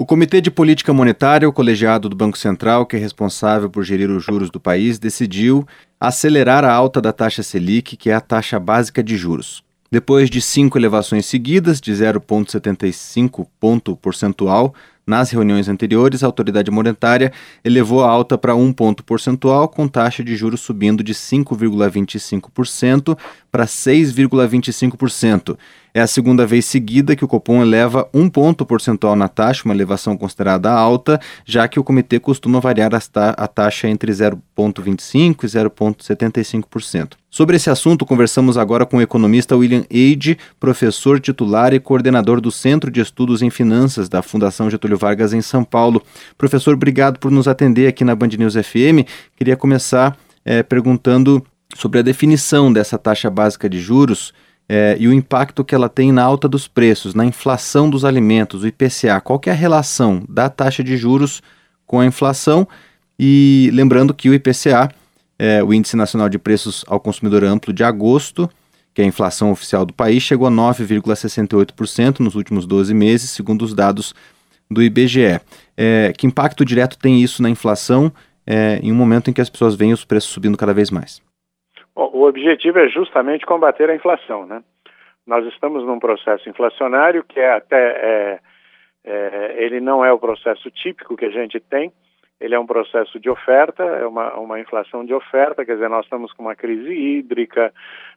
O Comitê de Política Monetária, o colegiado do Banco Central, que é responsável por gerir os juros do país, decidiu acelerar a alta da taxa Selic, que é a taxa básica de juros. Depois de cinco elevações seguidas, de 0,75 ponto percentual, nas reuniões anteriores, a autoridade monetária elevou a alta para um ponto percentual, com taxa de juros subindo de 5,25% para 6,25%. É a segunda vez seguida que o Copom eleva um ponto percentual na taxa, uma elevação considerada alta, já que o comitê costuma variar a taxa entre 0,25% e 0,75%. Sobre esse assunto, conversamos agora com o economista William Eide, professor titular e coordenador do Centro de Estudos em Finanças da Fundação Getúlio Vargas em São Paulo. Professor, obrigado por nos atender aqui na Band News FM. Queria começar é, perguntando sobre a definição dessa taxa básica de juros é, e o impacto que ela tem na alta dos preços, na inflação dos alimentos, o IPCA. Qual é a relação da taxa de juros com a inflação? E lembrando que o IPCA, é, o Índice Nacional de Preços ao Consumidor Amplo de agosto, que é a inflação oficial do país, chegou a 9,68% nos últimos 12 meses, segundo os dados do IBGE. É, que impacto direto tem isso na inflação é, em um momento em que as pessoas veem os preços subindo cada vez mais? Bom, o objetivo é justamente combater a inflação, né? Nós estamos num processo inflacionário que é até é, é, ele não é o processo típico que a gente tem. Ele é um processo de oferta, é uma, uma inflação de oferta, quer dizer, nós estamos com uma crise hídrica,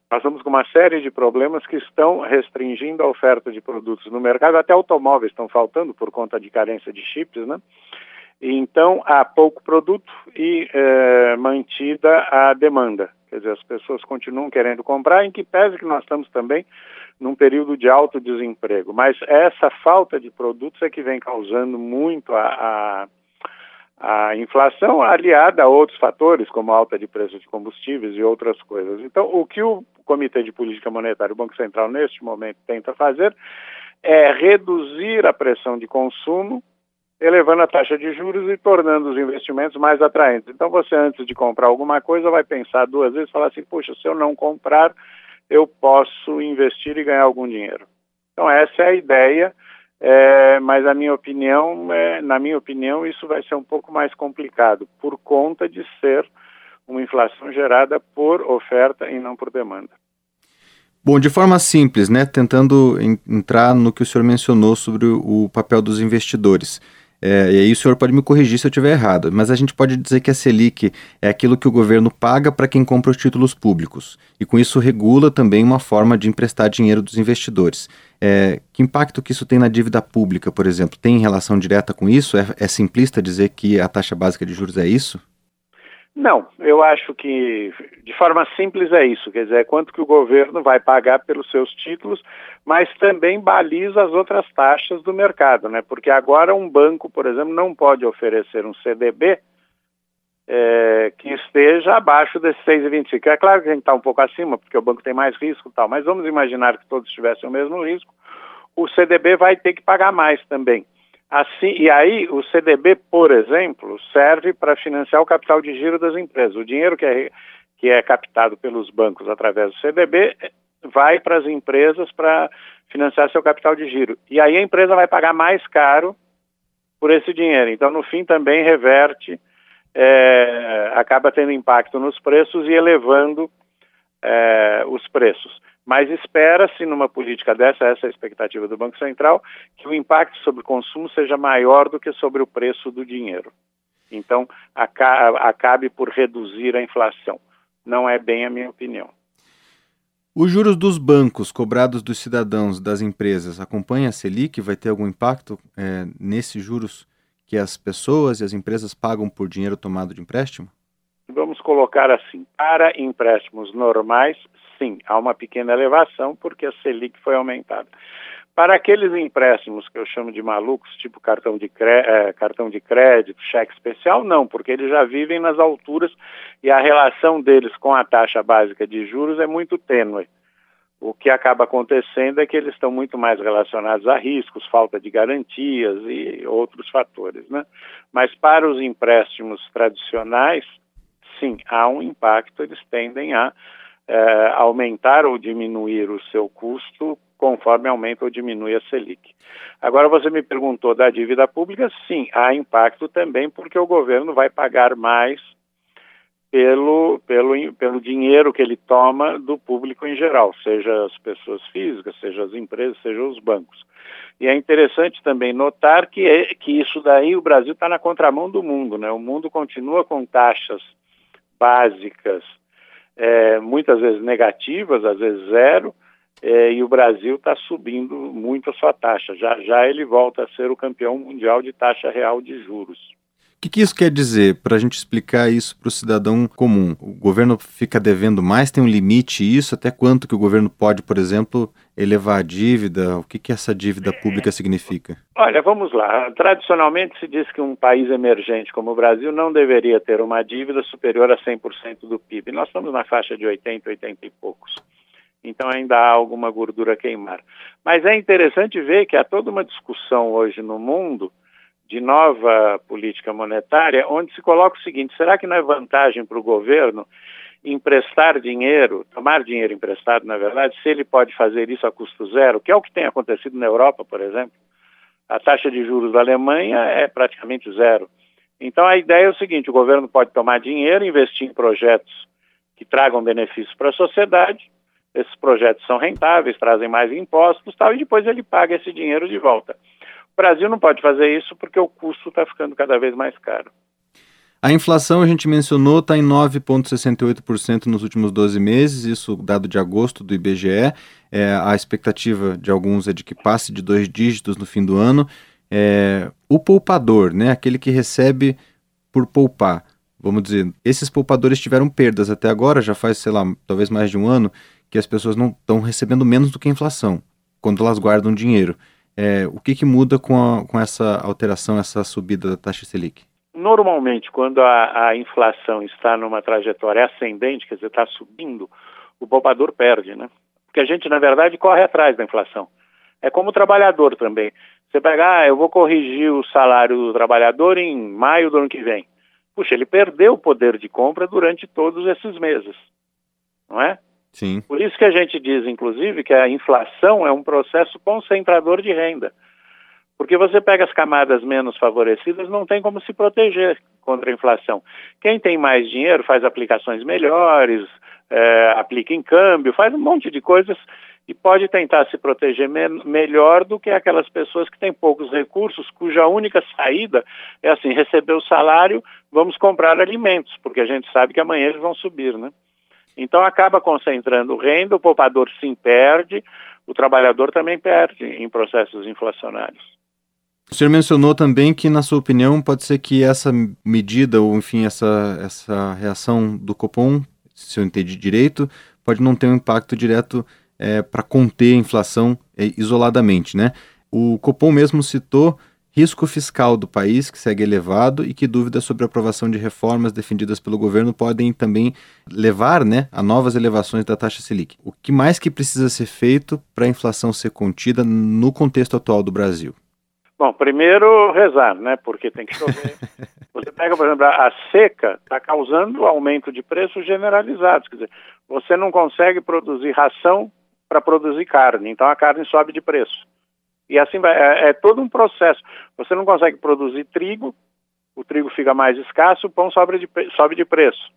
nós estamos com uma série de problemas que estão restringindo a oferta de produtos no mercado, até automóveis estão faltando por conta de carência de chips, né? Então, há pouco produto e é, mantida a demanda. Quer dizer, as pessoas continuam querendo comprar, em que pese que nós estamos também num período de alto desemprego. Mas essa falta de produtos é que vem causando muito a, a, a inflação, aliada a outros fatores, como alta de preços de combustíveis e outras coisas. Então, o que o Comitê de Política Monetária, o Banco Central, neste momento, tenta fazer é reduzir a pressão de consumo elevando a taxa de juros e tornando os investimentos mais atraentes. Então, você, antes de comprar alguma coisa, vai pensar duas vezes e falar assim: puxa, se eu não comprar, eu posso investir e ganhar algum dinheiro. Então, essa é a ideia, é, mas a minha opinião, é, na minha opinião, isso vai ser um pouco mais complicado, por conta de ser uma inflação gerada por oferta e não por demanda. Bom, de forma simples, né, tentando entrar no que o senhor mencionou sobre o papel dos investidores. É, e aí o senhor pode me corrigir se eu estiver errado, mas a gente pode dizer que a Selic é aquilo que o governo paga para quem compra os títulos públicos. E com isso regula também uma forma de emprestar dinheiro dos investidores. É, que impacto que isso tem na dívida pública, por exemplo? Tem relação direta com isso? É, é simplista dizer que a taxa básica de juros é isso? Não, eu acho que de forma simples é isso, quer dizer, é quanto que o governo vai pagar pelos seus títulos, mas também baliza as outras taxas do mercado, né? Porque agora um banco, por exemplo, não pode oferecer um CDB é, que esteja abaixo desses 6,25. É claro que a gente está um pouco acima, porque o banco tem mais risco e tal, mas vamos imaginar que todos tivessem o mesmo risco, o CDB vai ter que pagar mais também. Assim, e aí o CDB, por exemplo, serve para financiar o capital de giro das empresas. O dinheiro que é, que é captado pelos bancos através do CDB vai para as empresas para financiar seu capital de giro. E aí a empresa vai pagar mais caro por esse dinheiro. Então, no fim, também reverte, é, acaba tendo impacto nos preços e elevando é, os preços. Mas espera-se, numa política dessa, essa é a expectativa do Banco Central, que o impacto sobre o consumo seja maior do que sobre o preço do dinheiro. Então, acabe por reduzir a inflação. Não é bem a minha opinião. Os juros dos bancos cobrados dos cidadãos das empresas acompanha a Selic? Vai ter algum impacto é, nesses juros que as pessoas e as empresas pagam por dinheiro tomado de empréstimo? Vamos colocar assim: para empréstimos normais, sim, há uma pequena elevação porque a Selic foi aumentada. Para aqueles empréstimos que eu chamo de malucos, tipo cartão de, é, cartão de crédito, cheque especial, não, porque eles já vivem nas alturas e a relação deles com a taxa básica de juros é muito tênue. O que acaba acontecendo é que eles estão muito mais relacionados a riscos, falta de garantias e outros fatores. Né? Mas para os empréstimos tradicionais, sim, há um impacto, eles tendem a é, aumentar ou diminuir o seu custo conforme aumenta ou diminui a Selic. Agora você me perguntou da dívida pública, sim, há impacto também porque o governo vai pagar mais pelo, pelo, pelo dinheiro que ele toma do público em geral, seja as pessoas físicas, seja as empresas, seja os bancos. E é interessante também notar que, é, que isso daí o Brasil está na contramão do mundo, né? O mundo continua com taxas básicas, é, muitas vezes negativas, às vezes zero, é, e o Brasil está subindo muito a sua taxa. Já, já ele volta a ser o campeão mundial de taxa real de juros. O que, que isso quer dizer para a gente explicar isso para o cidadão comum? O governo fica devendo mais? Tem um limite isso? Até quanto que o governo pode, por exemplo, elevar a dívida? O que, que essa dívida pública significa? Olha, vamos lá. Tradicionalmente se diz que um país emergente como o Brasil não deveria ter uma dívida superior a 100% do PIB. Nós estamos na faixa de 80, 80 e poucos então ainda há alguma gordura a queimar. Mas é interessante ver que há toda uma discussão hoje no mundo de nova política monetária, onde se coloca o seguinte: será que não é vantagem para o governo emprestar dinheiro, tomar dinheiro emprestado, na verdade, se ele pode fazer isso a custo zero, que é o que tem acontecido na Europa, por exemplo? A taxa de juros da Alemanha é praticamente zero. Então a ideia é o seguinte: o governo pode tomar dinheiro, investir em projetos que tragam benefícios para a sociedade esses projetos são rentáveis, trazem mais impostos tal, e depois ele paga esse dinheiro de volta. O Brasil não pode fazer isso porque o custo está ficando cada vez mais caro. A inflação, a gente mencionou, está em 9,68% nos últimos 12 meses, isso dado de agosto do IBGE. É, a expectativa de alguns é de que passe de dois dígitos no fim do ano. É, o poupador, né, aquele que recebe por poupar, vamos dizer, esses poupadores tiveram perdas até agora, já faz, sei lá, talvez mais de um ano que as pessoas não estão recebendo menos do que a inflação quando elas guardam dinheiro. É, o que, que muda com, a, com essa alteração, essa subida da taxa Selic? Normalmente, quando a, a inflação está numa trajetória ascendente, quer dizer, está subindo, o poupador perde, né? Porque a gente, na verdade, corre atrás da inflação. É como o trabalhador também. Você pega, ah, eu vou corrigir o salário do trabalhador em maio do ano que vem. Puxa, ele perdeu o poder de compra durante todos esses meses, não é? Sim. Por isso que a gente diz, inclusive, que a inflação é um processo concentrador de renda. Porque você pega as camadas menos favorecidas, não tem como se proteger contra a inflação. Quem tem mais dinheiro faz aplicações melhores, é, aplica em câmbio, faz um monte de coisas e pode tentar se proteger me melhor do que aquelas pessoas que têm poucos recursos, cuja única saída é assim, receber o salário, vamos comprar alimentos, porque a gente sabe que amanhã eles vão subir, né? Então acaba concentrando renda, o poupador sim perde, o trabalhador também perde em processos inflacionários. O senhor mencionou também que, na sua opinião, pode ser que essa medida, ou enfim, essa, essa reação do Copom, se eu entendi direito, pode não ter um impacto direto é, para conter a inflação é, isoladamente, né? O Copom mesmo citou risco fiscal do país, que segue elevado, e que dúvidas sobre a aprovação de reformas defendidas pelo governo podem também levar né, a novas elevações da taxa Selic. O que mais que precisa ser feito para a inflação ser contida no contexto atual do Brasil? Bom, primeiro rezar, né? Porque tem que chover. Você pega, por exemplo, a seca está causando aumento de preços generalizados. Quer dizer, você não consegue produzir ração para produzir carne, então a carne sobe de preço. E assim vai, é, é, todo um processo. Você não consegue produzir trigo, o trigo fica mais escasso, o pão sobe de, sobe de preço.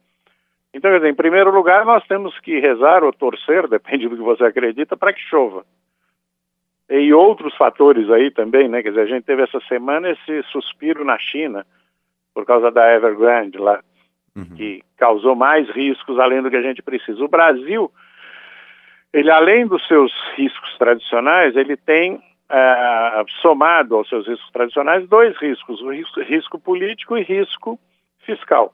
Então, quer dizer, em primeiro lugar, nós temos que rezar ou torcer, depende do que você acredita, para que chova. E outros fatores aí também, né? Quer dizer, a gente teve essa semana esse suspiro na China, por causa da Evergrande lá, uhum. que causou mais riscos além do que a gente precisa. O Brasil, ele além dos seus riscos tradicionais, ele tem é, somado aos seus riscos tradicionais, dois riscos, o risco, risco político e risco fiscal.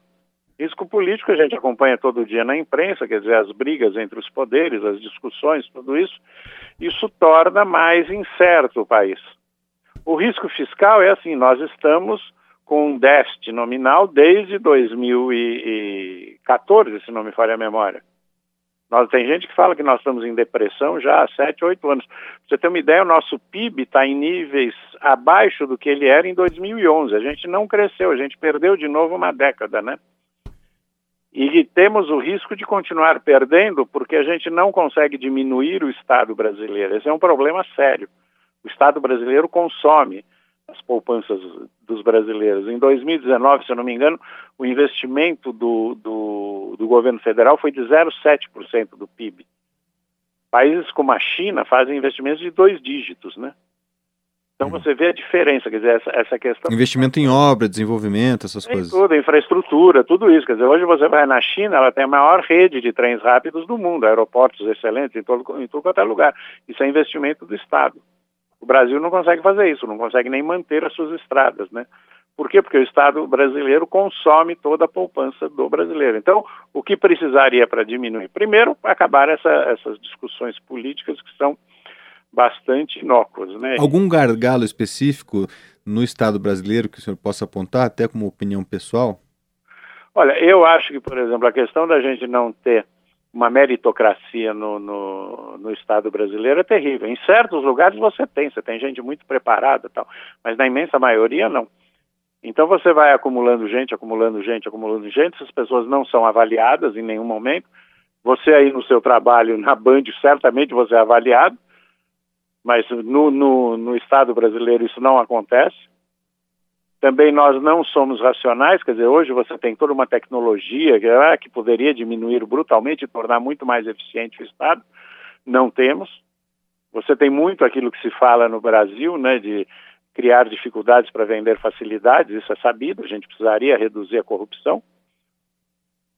Risco político a gente acompanha todo dia na imprensa, quer dizer, as brigas entre os poderes, as discussões, tudo isso. Isso torna mais incerto o país. O risco fiscal é assim, nós estamos com um déficit nominal desde 2014, se não me falha a memória. Nós, tem gente que fala que nós estamos em depressão já há 7, 8 anos. Pra você ter uma ideia, o nosso PIB está em níveis abaixo do que ele era em 2011. A gente não cresceu, a gente perdeu de novo uma década, né? E temos o risco de continuar perdendo porque a gente não consegue diminuir o Estado brasileiro. Esse é um problema sério. O Estado brasileiro consome as poupanças dos brasileiros. Em 2019, se eu não me engano, o investimento do, do, do governo federal foi de 0,7% do PIB. Países como a China fazem investimentos de dois dígitos, né? Então uhum. você vê a diferença, quer dizer, essa, essa questão. Investimento em obra, desenvolvimento, essas tem coisas. Tudo, infraestrutura, tudo isso. Quer dizer, hoje você vai na China, ela tem a maior rede de trens rápidos do mundo, aeroportos excelentes em todo, em todo quanto é lugar. Isso é investimento do Estado. O Brasil não consegue fazer isso, não consegue nem manter as suas estradas, né? Por quê? Porque o Estado brasileiro consome toda a poupança do brasileiro. Então, o que precisaria para diminuir? Primeiro, acabar essa, essas discussões políticas que são bastante inócuas. Né? Algum gargalo específico no Estado brasileiro que o senhor possa apontar, até como opinião pessoal? Olha, eu acho que, por exemplo, a questão da gente não ter uma meritocracia no, no, no, Estado brasileiro é terrível. Em certos lugares você tem, você tem gente muito preparada tal, mas na imensa maioria não. Então você vai acumulando gente, acumulando gente, acumulando gente, essas pessoas não são avaliadas em nenhum momento. Você aí no seu trabalho na Band, certamente você é avaliado, mas no, no, no Estado brasileiro isso não acontece. Também nós não somos racionais, quer dizer, hoje você tem toda uma tecnologia que, ah, que poderia diminuir brutalmente e tornar muito mais eficiente o Estado. Não temos. Você tem muito aquilo que se fala no Brasil, né, de criar dificuldades para vender facilidades, isso é sabido, a gente precisaria reduzir a corrupção.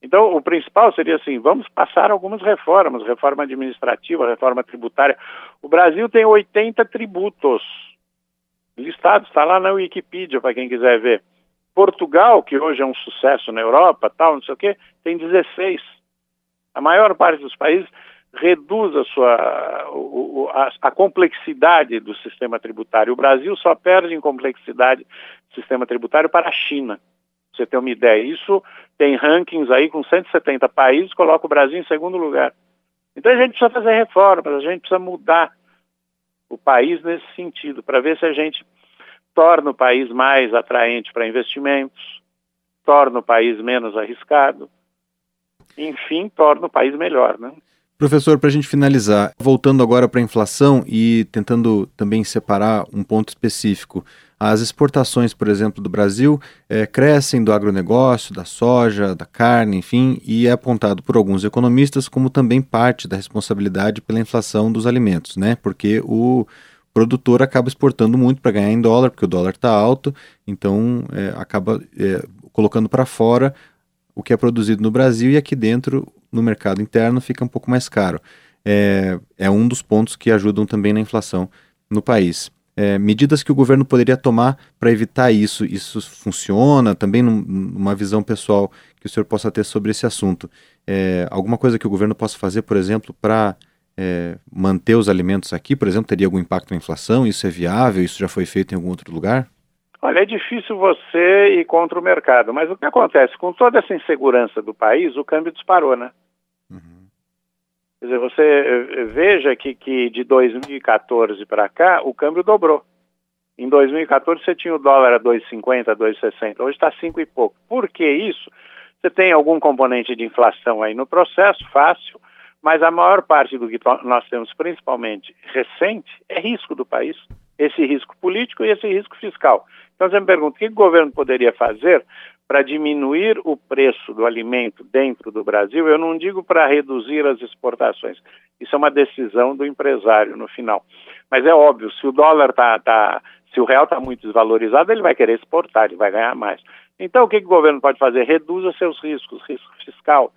Então, o principal seria assim: vamos passar algumas reformas, reforma administrativa, reforma tributária. O Brasil tem 80 tributos listados, está lá na Wikipedia para quem quiser ver. Portugal, que hoje é um sucesso na Europa, tal, não sei o quê, tem 16. A maior parte dos países reduz a sua a, a, complexidade do sistema tributário. O Brasil só perde em complexidade do sistema tributário para a China. Você ter uma ideia, isso tem rankings aí com 170 países, coloca o Brasil em segundo lugar. Então a gente precisa fazer reformas, a gente precisa mudar o país nesse sentido, para ver se a gente torna o país mais atraente para investimentos, torna o país menos arriscado, enfim, torna o país melhor, né? Professor, para a gente finalizar, voltando agora para a inflação e tentando também separar um ponto específico, as exportações, por exemplo, do Brasil é, crescem do agronegócio, da soja, da carne, enfim, e é apontado por alguns economistas como também parte da responsabilidade pela inflação dos alimentos, né? Porque o produtor acaba exportando muito para ganhar em dólar, porque o dólar está alto, então é, acaba é, colocando para fora o que é produzido no Brasil e aqui dentro, no mercado interno, fica um pouco mais caro. É, é um dos pontos que ajudam também na inflação no país. É, medidas que o governo poderia tomar para evitar isso, isso funciona? Também num, numa visão pessoal que o senhor possa ter sobre esse assunto. É, alguma coisa que o governo possa fazer, por exemplo, para é, manter os alimentos aqui, por exemplo, teria algum impacto na inflação? Isso é viável? Isso já foi feito em algum outro lugar? Olha, é difícil você ir contra o mercado, mas o que acontece? Com toda essa insegurança do país, o câmbio disparou, né? Uhum. Quer dizer, você eh, veja que, que de 2014 para cá, o câmbio dobrou. Em 2014 você tinha o dólar a 2,50, 2,60, hoje está 5 e pouco. Por que isso? Você tem algum componente de inflação aí no processo, fácil, mas a maior parte do que nós temos, principalmente recente, é risco do país. Esse risco político e esse risco fiscal. Então você me pergunta, o que o governo poderia fazer para diminuir o preço do alimento dentro do Brasil? Eu não digo para reduzir as exportações. Isso é uma decisão do empresário no final. Mas é óbvio, se o dólar está, tá, se o real está muito desvalorizado, ele vai querer exportar, ele vai ganhar mais. Então o que, o governo pode fazer? Reduza seus riscos, risco fiscal,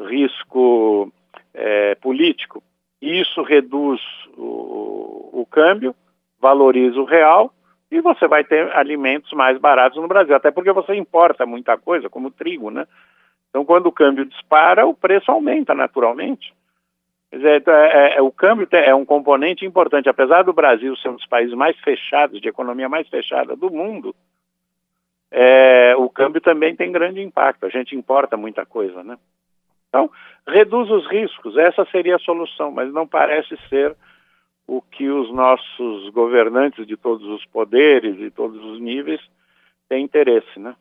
risco é, político. Isso reduz o, o câmbio, valoriza o real e você vai ter alimentos mais baratos no Brasil, até porque você importa muita coisa, como trigo, né? Então, quando o câmbio dispara, o preço aumenta naturalmente. Quer dizer, então, é, é, o câmbio é um componente importante. Apesar do Brasil ser um dos países mais fechados, de economia mais fechada do mundo, é, o câmbio também tem grande impacto. A gente importa muita coisa, né? Então, reduz os riscos. Essa seria a solução, mas não parece ser o que os nossos governantes de todos os poderes e todos os níveis têm interesse, né?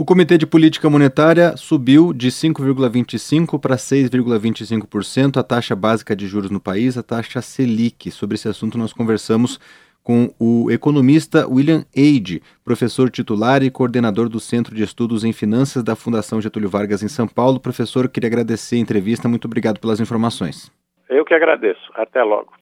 O Comitê de Política Monetária subiu de 5,25% para 6,25% a taxa básica de juros no país, a taxa Selic. Sobre esse assunto, nós conversamos com o economista William Eide, professor titular e coordenador do Centro de Estudos em Finanças da Fundação Getúlio Vargas em São Paulo. Professor, queria agradecer a entrevista. Muito obrigado pelas informações. Eu que agradeço. Até logo.